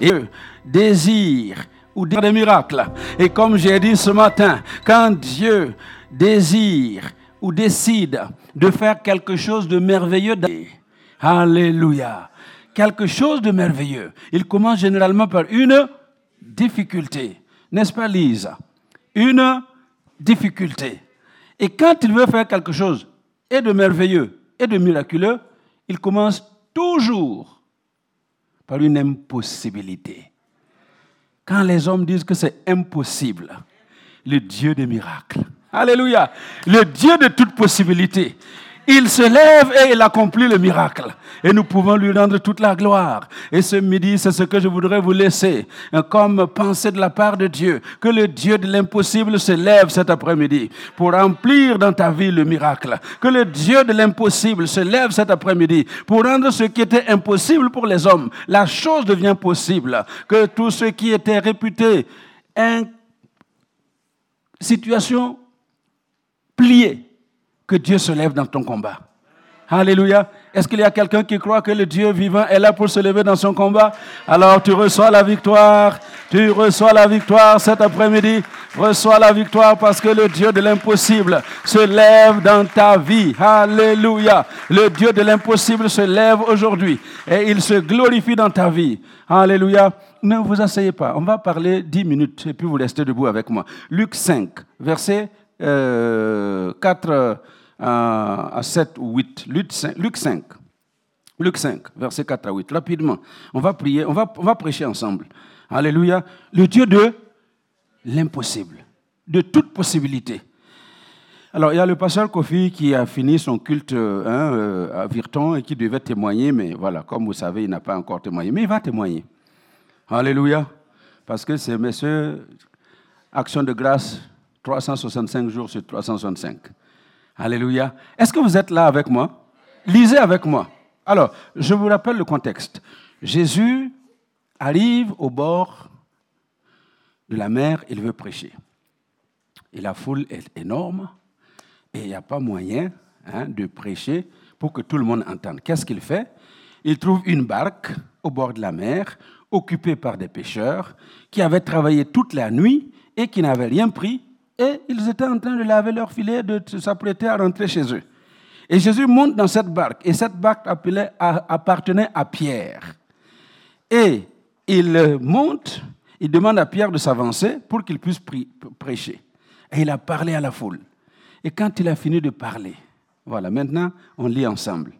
Et désire ou des miracles. Et comme j'ai dit ce matin, quand Dieu désire ou décide de faire quelque chose de merveilleux, Alléluia, quelque chose de merveilleux, il commence généralement par une difficulté. N'est-ce pas, Lisa Une difficulté. Et quand il veut faire quelque chose et de merveilleux et de miraculeux, il commence toujours par une impossibilité. Quand les hommes disent que c'est impossible, le Dieu des miracles, Alléluia, le Dieu de toute possibilité, il se lève et il accomplit le miracle. Et nous pouvons lui rendre toute la gloire. Et ce midi, c'est ce que je voudrais vous laisser comme pensée de la part de Dieu. Que le Dieu de l'impossible se lève cet après-midi pour remplir dans ta vie le miracle. Que le Dieu de l'impossible se lève cet après-midi pour rendre ce qui était impossible pour les hommes. La chose devient possible. Que tout ce qui était réputé une situation pliée que Dieu se lève dans ton combat. Alléluia. Est-ce qu'il y a quelqu'un qui croit que le Dieu vivant est là pour se lever dans son combat? Alors tu reçois la victoire. Tu reçois la victoire cet après-midi. Reçois la victoire parce que le Dieu de l'impossible se lève dans ta vie. Alléluia. Le Dieu de l'impossible se lève aujourd'hui et il se glorifie dans ta vie. Alléluia. Ne vous asseyez pas. On va parler dix minutes et puis vous restez debout avec moi. Luc 5, verset 4 euh, à 7 ou 8. Luc 5. Luc 5, verset 4 à 8. Rapidement, on va prier, on va, prêcher ensemble. Alléluia. Le Dieu de l'impossible, de toute possibilité. Alors, il y a le pasteur Kofi qui a fini son culte hein, euh, à Virton et qui devait témoigner, mais voilà, comme vous savez, il n'a pas encore témoigné, mais il va témoigner. Alléluia. Parce que c'est monsieur, action de grâce, 365 jours sur 365. Alléluia. Est-ce que vous êtes là avec moi? Lisez avec moi. Alors, je vous rappelle le contexte. Jésus arrive au bord de la mer, il veut prêcher. Et la foule est énorme et il n'y a pas moyen hein, de prêcher pour que tout le monde entende. Qu'est-ce qu'il fait? Il trouve une barque au bord de la mer, occupée par des pêcheurs qui avaient travaillé toute la nuit et qui n'avaient rien pris et ils étaient en train de laver leur filet, de s'apprêter à rentrer chez eux. Et Jésus monte dans cette barque, et cette barque appartenait à Pierre. Et il monte, il demande à Pierre de s'avancer pour qu'il puisse prêcher. Et il a parlé à la foule. Et quand il a fini de parler, voilà, maintenant on lit ensemble.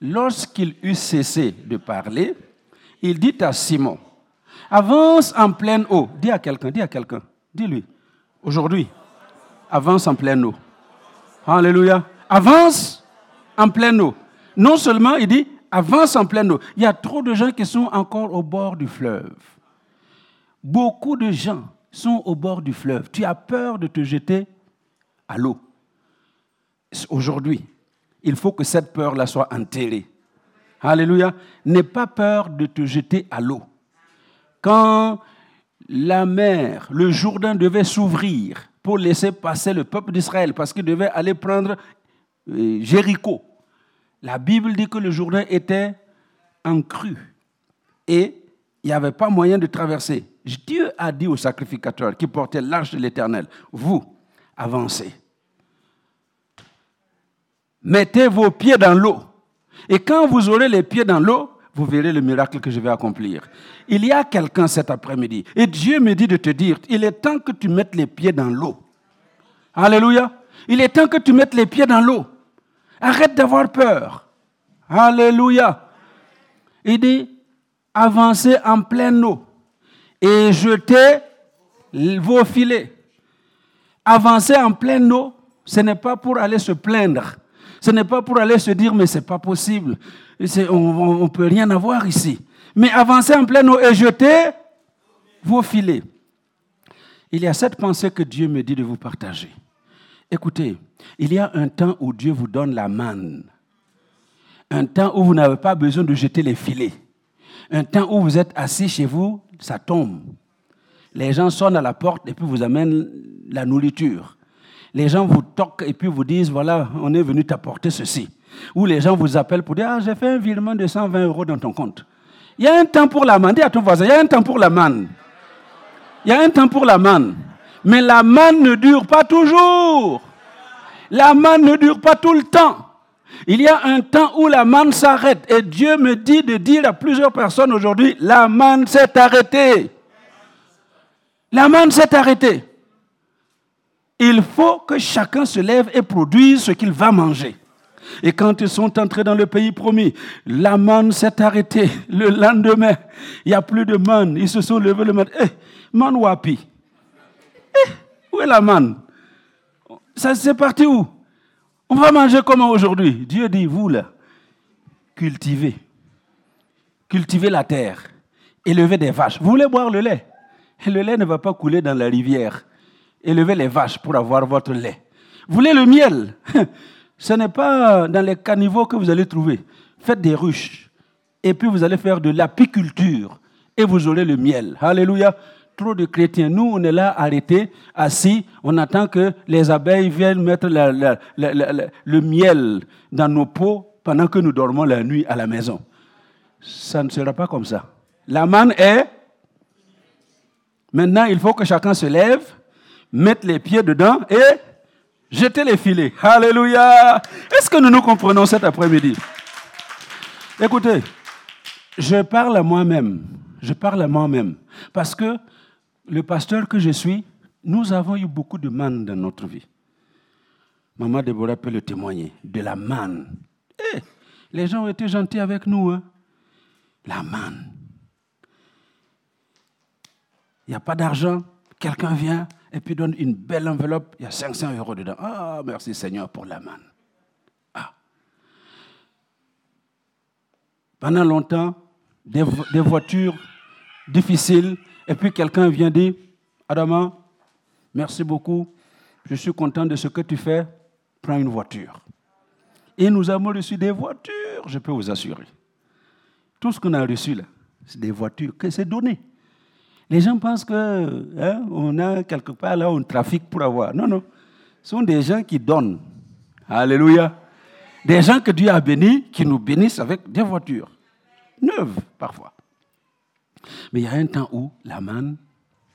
Lorsqu'il eut cessé de parler, il dit à Simon, avance en pleine eau. Dis à quelqu'un, dis à quelqu'un, dis-lui, aujourd'hui, avance en pleine eau. Alléluia. Avance en pleine eau. Non seulement il dit avance en pleine eau. Il y a trop de gens qui sont encore au bord du fleuve. Beaucoup de gens sont au bord du fleuve. Tu as peur de te jeter à l'eau. Aujourd'hui, il faut que cette peur-là soit enterrée. Alléluia. N'aie pas peur de te jeter à l'eau. Quand la mer, le Jourdain devait s'ouvrir pour laisser passer le peuple d'Israël parce qu'il devait aller prendre euh, Jéricho. La Bible dit que le Jourdain était en crue et il n'y avait pas moyen de traverser. Dieu a dit au sacrificateur qui portait l'arche de l'Éternel, vous, avancez. Mettez vos pieds dans l'eau. Et quand vous aurez les pieds dans l'eau, vous verrez le miracle que je vais accomplir. Il y a quelqu'un cet après-midi, et Dieu me dit de te dire, il est temps que tu mettes les pieds dans l'eau. Alléluia. Il est temps que tu mettes les pieds dans l'eau. Arrête d'avoir peur. Alléluia. Il dit, avancez en pleine eau et jetez vos filets. Avancer en pleine eau, ce n'est pas pour aller se plaindre. Ce n'est pas pour aller se dire, mais ce n'est pas possible. On ne peut rien avoir ici. Mais avancez en pleine eau et jetez vos filets. Il y a cette pensée que Dieu me dit de vous partager. Écoutez, il y a un temps où Dieu vous donne la manne. Un temps où vous n'avez pas besoin de jeter les filets. Un temps où vous êtes assis chez vous, ça tombe. Les gens sonnent à la porte et puis vous amènent la nourriture. Les gens vous toquent et puis vous disent, voilà, on est venu t'apporter ceci. Ou les gens vous appellent pour dire, ah, j'ai fait un virement de 120 euros dans ton compte. Il y a un temps pour la manne. Dis à ton voisin, il y a un temps pour la manne. Il y a un temps pour la manne. Mais la manne ne dure pas toujours. La manne ne dure pas tout le temps. Il y a un temps où la manne s'arrête. Et Dieu me dit de dire à plusieurs personnes aujourd'hui, la manne s'est arrêtée. La manne s'est arrêtée. Il faut que chacun se lève et produise ce qu'il va manger. Et quand ils sont entrés dans le pays promis, la manne s'est arrêtée. Le lendemain, il n'y a plus de manne. Ils se sont levés le matin. Eh, man wapi. Eh, où est la manne? Ça, c'est parti où? On va manger comment aujourd'hui? Dieu dit, vous là, cultivez. Cultivez la terre. Élevez des vaches. Vous voulez boire le lait? Le lait ne va pas couler dans la rivière. Élevez les vaches pour avoir votre lait. Vous voulez le miel? Ce n'est pas dans les caniveaux que vous allez trouver. Faites des ruches. Et puis vous allez faire de l'apiculture. Et vous aurez le miel. Alléluia. Trop de chrétiens. Nous, on est là arrêtés, assis. On attend que les abeilles viennent mettre le miel dans nos pots pendant que nous dormons la nuit à la maison. Ça ne sera pas comme ça. La manne est... Maintenant, il faut que chacun se lève, mette les pieds dedans et Jetez les filets. Alléluia. Est-ce que nous nous comprenons cet après-midi? Écoutez, je parle à moi-même. Je parle à moi-même. Parce que le pasteur que je suis, nous avons eu beaucoup de manne dans notre vie. Maman Déborah peut le témoigner. De la manne. Eh, les gens ont été gentils avec nous. Hein? La manne. Il n'y a pas d'argent. Quelqu'un vient, et puis donne une belle enveloppe, il y a 500 euros dedans. Ah, merci Seigneur pour la manne. Ah. Pendant longtemps, des, voitures difficiles, et puis quelqu'un vient dire, Adama, merci beaucoup, je suis content de ce que tu fais, prends une voiture. Et nous avons reçu des voitures, je peux vous assurer. Tout ce qu'on a reçu là, c'est des voitures que c'est donné. Les gens pensent que hein, on a quelque part là un trafic pour avoir. Non, non. Ce sont des gens qui donnent. Alléluia. Des gens que Dieu a bénis, qui nous bénissent avec des voitures. Neuves, parfois. Mais il y a un temps où la manne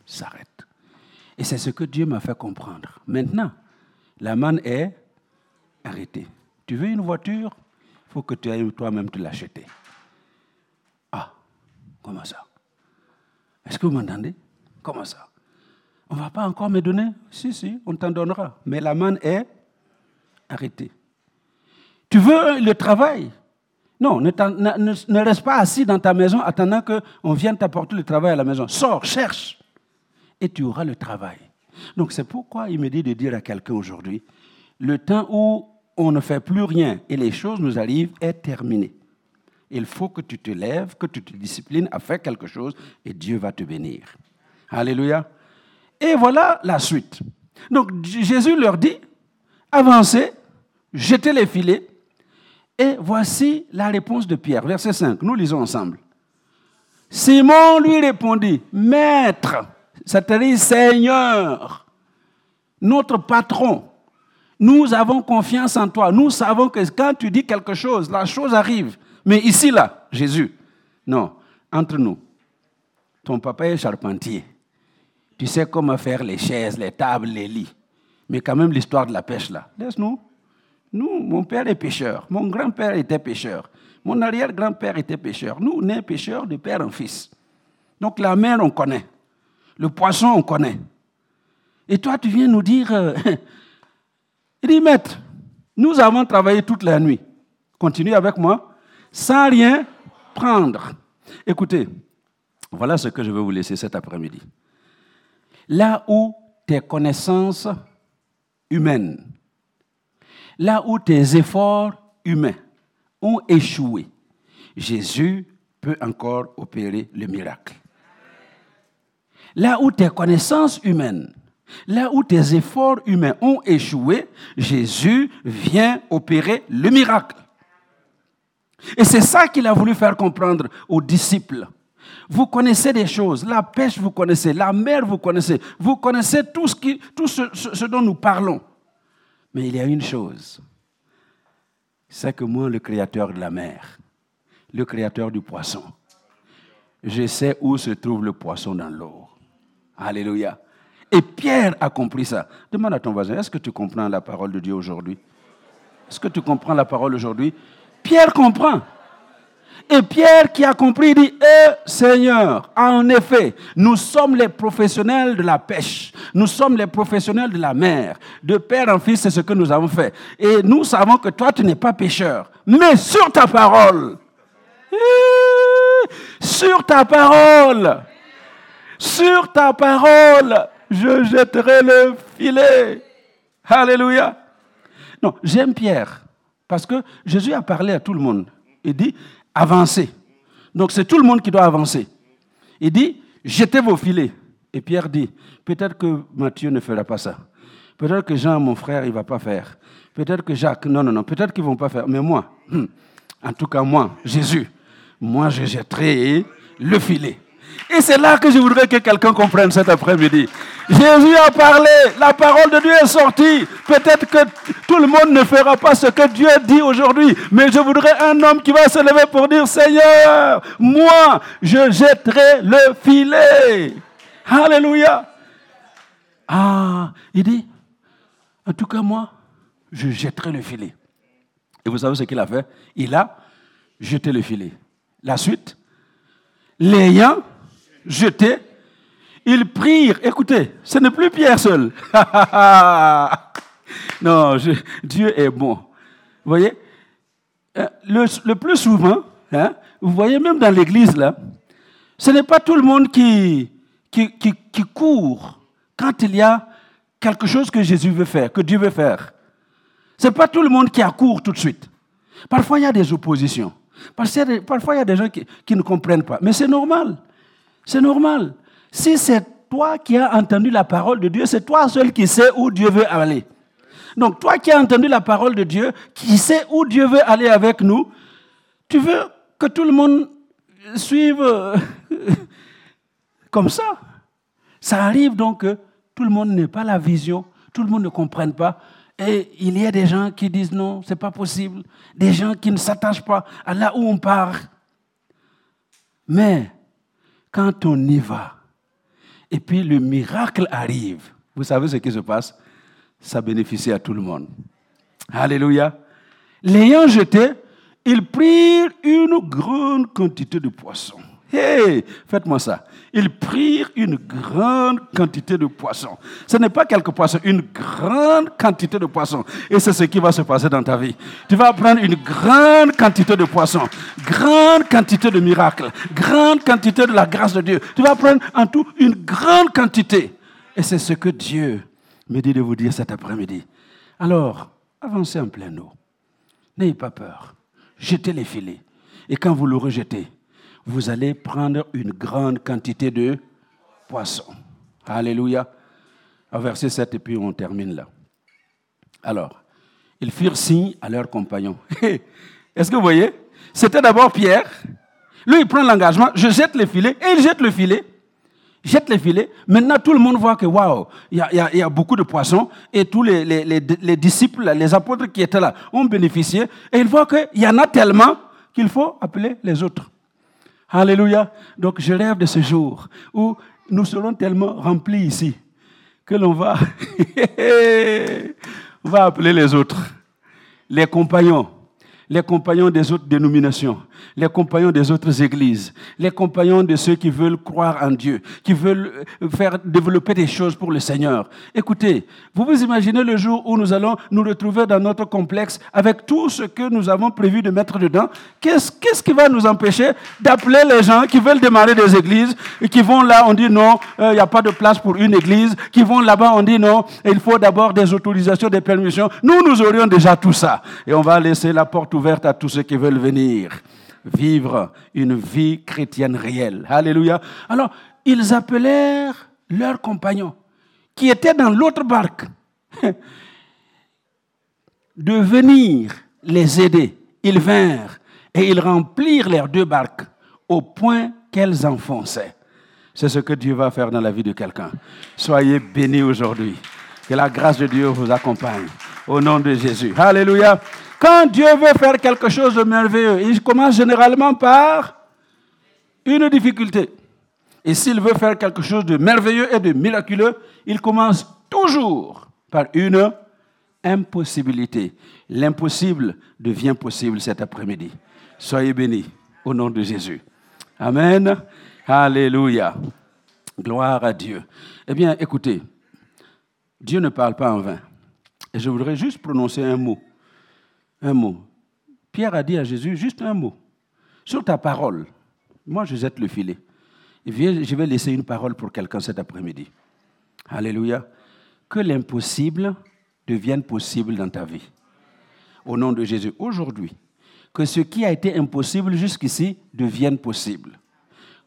s'arrête. Et c'est ce que Dieu m'a fait comprendre. Maintenant, la manne est arrêtée. Tu veux une voiture? Il faut que tu ailles toi-même te l'acheter. Ah, comment ça? Est-ce que vous m'entendez? Comment ça? On ne va pas encore me donner? Si, si, on t'en donnera. Mais la manne est arrêtée. Tu veux le travail? Non, ne, reste pas assis dans ta maison attendant qu'on vienne t'apporter le travail à la maison. Sors, cherche, et tu auras le travail. Donc c'est pourquoi il me dit de dire à quelqu'un aujourd'hui, le temps où on ne fait plus rien et les choses nous arrivent est terminé il faut que tu te lèves, que tu te disciplines à faire quelque chose et Dieu va te bénir. Alléluia. Et voilà la suite. Donc Jésus leur dit, avancez, jetez les filets. Et voici la réponse de Pierre, verset 5. Nous lisons ensemble. Simon lui répondit, Maître, c'est-à-dire Seigneur, notre patron, nous avons confiance en toi. Nous savons que quand tu dis quelque chose, la chose arrive. Mais ici, là, Jésus, non, entre nous, ton papa est charpentier. Tu sais comment faire les chaises, les tables, les lits. Mais quand même, l'histoire de la pêche, là, laisse-nous. Nous, mon père est pêcheur. Mon grand-père était pêcheur. Mon arrière-grand-père était pêcheur. Nous, on est pêcheurs de père en fils. Donc la mer, on connaît. Le poisson, on connaît. Et toi, tu viens nous dire, euh, il dit, maître, nous avons travaillé toute la nuit. Continue avec moi sans rien prendre. Écoutez, voilà ce que je vais vous laisser cet après-midi. Là où tes connaissances humaines, là où tes efforts humains ont échoué, Jésus peut encore opérer le miracle. Là où tes connaissances humaines, là où tes efforts humains ont échoué, Jésus vient opérer le miracle. Et c'est ça qu'il a voulu faire comprendre aux disciples. Vous connaissez des choses, la pêche vous connaissez, la mer vous connaissez, vous connaissez tout, ce, dont nous parlons. Mais il y a une chose, c'est que moi, le créateur de la mer, le créateur du poisson, je sais où se trouve le poisson dans l'eau. Alléluia. Et Pierre a compris ça. Demande à ton voisin, est-ce que tu comprends la parole de Dieu aujourd'hui? Est-ce que tu comprends la parole aujourd'hui? Pierre comprend. Et Pierre qui a compris dit, eh Seigneur, en effet, nous sommes les professionnels de la pêche, nous sommes les professionnels de la mer. De père en fils, c'est ce que nous avons fait. Et nous savons que toi, tu n'es pas pécheur, mais sur ta parole, sur ta parole, sur ta parole, je jetterai le filet. Alléluia. Non, j'aime Pierre, parce que Jésus a parlé à tout le monde. Il dit, avancez. Donc c'est tout le monde qui doit avancer. Il dit, jetez vos filets. Et Pierre dit, peut-être que Matthieu ne fera pas ça. Peut-être que Jean, mon frère, il ne va pas faire. Peut-être que Jacques, non, non, non, peut-être qu'ils ne vont pas faire. Mais moi, hmm, en tout cas moi, Jésus, moi je jetterai le filet. Et c'est là que je voudrais que quelqu'un comprenne cet après-midi. Jésus a parlé, la parole de Dieu est sortie. Peut-être que tout le monde ne fera pas ce que Dieu dit aujourd'hui, mais je voudrais un homme qui va se lever pour dire, Seigneur, moi, je jetterai le filet. Alléluia. Ah, il dit, en tout cas moi, je jetterai le filet. Et vous savez ce qu'il a fait? Il a jeté le filet. La suite, l'ayant jeté, ils prirent. Écoutez, ce n'est plus Pierre seul. non, Dieu est bon. Vous voyez? Euh, le, plus souvent, hein, vous voyez même dans l'église là, ce n'est pas tout le monde qui, qui, qui, qui court quand il y a quelque chose que Jésus veut faire, que Dieu veut faire. Ce n'est pas tout le monde qui accourt tout de suite. Parfois, il y a des oppositions. Parfois, il y a des gens qui, qui ne comprennent pas. Mais c'est normal. C'est normal. Si c'est toi qui as entendu la parole de Dieu, c'est toi seul qui sais où Dieu veut aller. Donc toi qui as entendu la parole de Dieu, qui sais où Dieu veut aller avec nous, tu veux que tout le monde suive euh, comme ça. Ça arrive donc que tout le monde n'ait pas la vision, tout le monde ne comprenne pas. Et il y a des gens qui disent non, c'est pas possible. Des gens qui ne s'attachent pas à là où on part. Mais quand on y va, et puis le miracle arrive, vous savez ce qui se passe? Ça bénéficie à tout le monde. Alléluia. L'ayant jeté, ils prirent une grande quantité de poissons. Hey, faites-moi ça. Ils prirent une grande quantité de poissons. Ce n'est pas quelques poissons, une grande quantité de poissons. Et c'est ce qui va se passer dans ta vie. Tu vas prendre une grande quantité de poissons, grande quantité de miracles, grande quantité de la grâce de Dieu. Tu vas prendre en tout une grande quantité. Et c'est ce que Dieu me dit de vous dire cet après-midi. Alors, avancez en plein eau. N'ayez pas peur. Jetez les filets. Et quand vous le rejetez, vous allez prendre une grande quantité de poissons. Alléluia. verset 7, et puis on termine là. Alors, ils firent signe à leurs compagnons. Est-ce que vous voyez? C'était d'abord Pierre. Lui, il prend l'engagement, je jette le filet, et il jette le filet. Jette les filets. Maintenant, tout le monde voit que, waouh, il y, a beaucoup de poissons. Et tous les, les, disciples, les apôtres qui étaient là ont bénéficié. Et ils voient qu'il y en a tellement qu'il faut appeler les autres. Alléluia. Donc je rêve de ce jour où nous serons tellement remplis ici que l'on va, va appeler les autres, les compagnons, les compagnons des autres dénominations, les compagnons des autres églises, les compagnons de ceux qui veulent croire en Dieu, qui veulent euh, faire développer des choses pour le Seigneur. Écoutez, vous vous imaginez le jour où nous allons nous retrouver dans notre complexe avec tout ce que nous avons prévu de mettre dedans. Qu'est-ce qui va nous empêcher d'appeler les gens qui veulent démarrer des églises et qui vont là, on dit non, euh, il n'y a pas de place pour une église, qui vont là-bas, on dit non, il faut d'abord des autorisations, des permissions. Nous, nous aurions déjà tout ça. Et on va laisser la porte ouverte à tous ceux qui veulent venir vivre une vie chrétienne réelle. Alléluia. Alors, ils appelèrent leurs compagnons qui étaient dans l'autre barque de venir les aider. Ils vinrent et ils remplirent leurs deux barques au point qu'elles enfonçaient. C'est ce que Dieu va faire dans la vie de quelqu'un. Soyez bénis aujourd'hui. Que la grâce de Dieu vous accompagne. Au nom de Jésus. Alléluia. Quand Dieu veut faire quelque chose de merveilleux, il commence généralement par une difficulté. Et s'il veut faire quelque chose de merveilleux et de miraculeux, il commence toujours par une impossibilité. L'impossible devient possible cet après-midi. Soyez bénis au nom de Jésus. Amen. Alléluia. Gloire à Dieu. Eh bien, écoutez, Dieu ne parle pas en vain. Et je voudrais juste prononcer un mot. Un mot. Pierre a dit à Jésus juste un mot. Sur ta parole, moi je jette le filet. je vais laisser une parole pour quelqu'un cet après-midi. Alléluia. Que l'impossible devienne possible dans ta vie. Au nom de Jésus. Aujourd'hui, que ce qui a été impossible jusqu'ici devienne possible.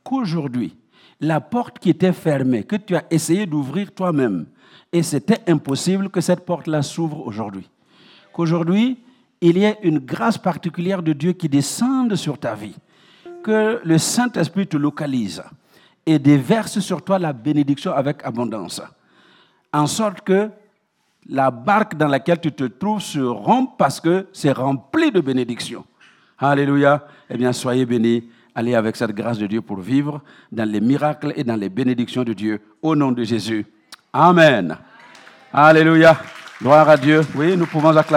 Qu'aujourd'hui, la porte qui était fermée, que tu as essayé d'ouvrir toi-même, et c'était impossible que cette porte-là s'ouvre aujourd'hui. Qu'aujourd'hui, il y ait une grâce particulière de Dieu qui descende sur ta vie. Que le Saint-Esprit te localise et déverse sur toi la bénédiction avec abondance. En sorte que la barque dans laquelle tu te trouves se rompe parce que c'est rempli de bénédictions. Alléluia. Eh bien, soyez bénis. Allez avec cette grâce de Dieu pour vivre dans les miracles et dans les bénédictions de Dieu. Au nom de Jésus. Amen. Alléluia. Gloire à Dieu. Oui, nous pouvons acclamer.